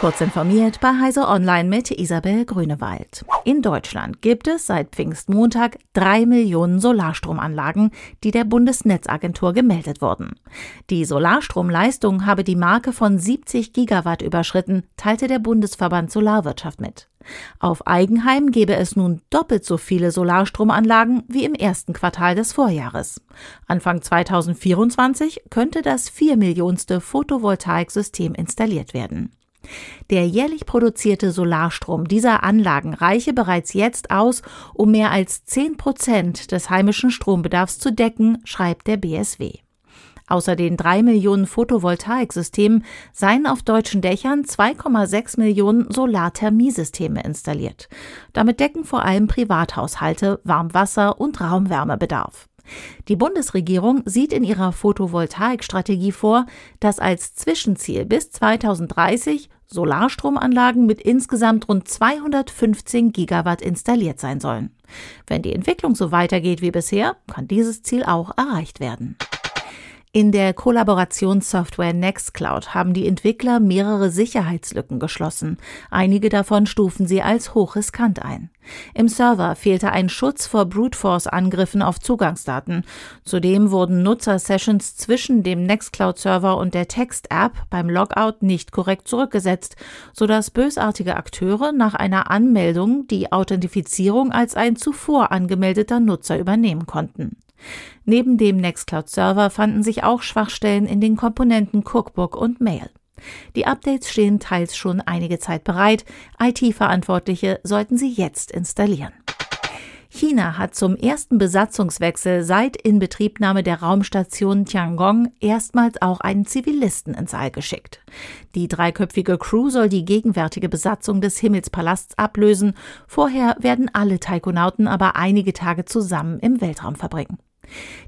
Kurz informiert bei Heise Online mit Isabel Grünewald. In Deutschland gibt es seit Pfingstmontag drei Millionen Solarstromanlagen, die der Bundesnetzagentur gemeldet wurden. Die Solarstromleistung habe die Marke von 70 Gigawatt überschritten, teilte der Bundesverband Solarwirtschaft mit. Auf Eigenheim gebe es nun doppelt so viele Solarstromanlagen wie im ersten Quartal des Vorjahres. Anfang 2024 könnte das vier Millionste Photovoltaiksystem installiert werden. Der jährlich produzierte Solarstrom dieser Anlagen reiche bereits jetzt aus, um mehr als 10 Prozent des heimischen Strombedarfs zu decken, schreibt der BSW. Außer den drei Millionen Photovoltaiksystemen seien auf deutschen Dächern 2,6 Millionen Solarthermiesysteme installiert. Damit decken vor allem Privathaushalte Warmwasser- und Raumwärmebedarf. Die Bundesregierung sieht in ihrer Photovoltaikstrategie vor, dass als Zwischenziel bis 2030 Solarstromanlagen mit insgesamt rund 215 Gigawatt installiert sein sollen. Wenn die Entwicklung so weitergeht wie bisher, kann dieses Ziel auch erreicht werden. In der Kollaborationssoftware Nextcloud haben die Entwickler mehrere Sicherheitslücken geschlossen. Einige davon stufen sie als hochriskant ein. Im Server fehlte ein Schutz vor Brute Force Angriffen auf Zugangsdaten. Zudem wurden Nutzer-Sessions zwischen dem Nextcloud-Server und der Text-App beim Logout nicht korrekt zurückgesetzt, sodass bösartige Akteure nach einer Anmeldung die Authentifizierung als ein zuvor angemeldeter Nutzer übernehmen konnten. Neben dem Nextcloud-Server fanden sich auch Schwachstellen in den Komponenten Cookbook und Mail. Die Updates stehen teils schon einige Zeit bereit. IT-Verantwortliche sollten sie jetzt installieren. China hat zum ersten Besatzungswechsel seit Inbetriebnahme der Raumstation Tiangong erstmals auch einen Zivilisten ins All geschickt. Die dreiköpfige Crew soll die gegenwärtige Besatzung des Himmelspalasts ablösen. Vorher werden alle Taikonauten aber einige Tage zusammen im Weltraum verbringen.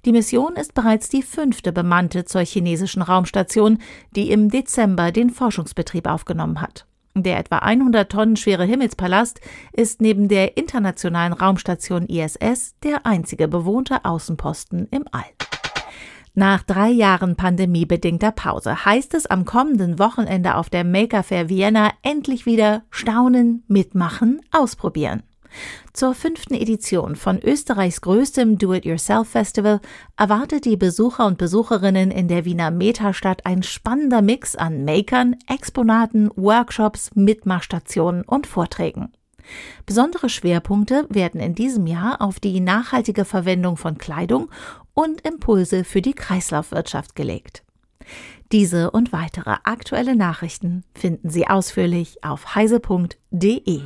Die Mission ist bereits die fünfte bemannte zur chinesischen Raumstation, die im Dezember den Forschungsbetrieb aufgenommen hat. Der etwa 100 Tonnen schwere Himmelspalast ist neben der internationalen Raumstation ISS der einzige bewohnte Außenposten im All. Nach drei Jahren pandemiebedingter Pause heißt es am kommenden Wochenende auf der Maker Fair Vienna endlich wieder staunen, mitmachen, ausprobieren. Zur fünften Edition von Österreichs größtem Do-it-yourself-Festival erwartet die Besucher und Besucherinnen in der Wiener Metastadt ein spannender Mix an Makern, Exponaten, Workshops, Mitmachstationen und Vorträgen. Besondere Schwerpunkte werden in diesem Jahr auf die nachhaltige Verwendung von Kleidung und Impulse für die Kreislaufwirtschaft gelegt. Diese und weitere aktuelle Nachrichten finden Sie ausführlich auf heise.de.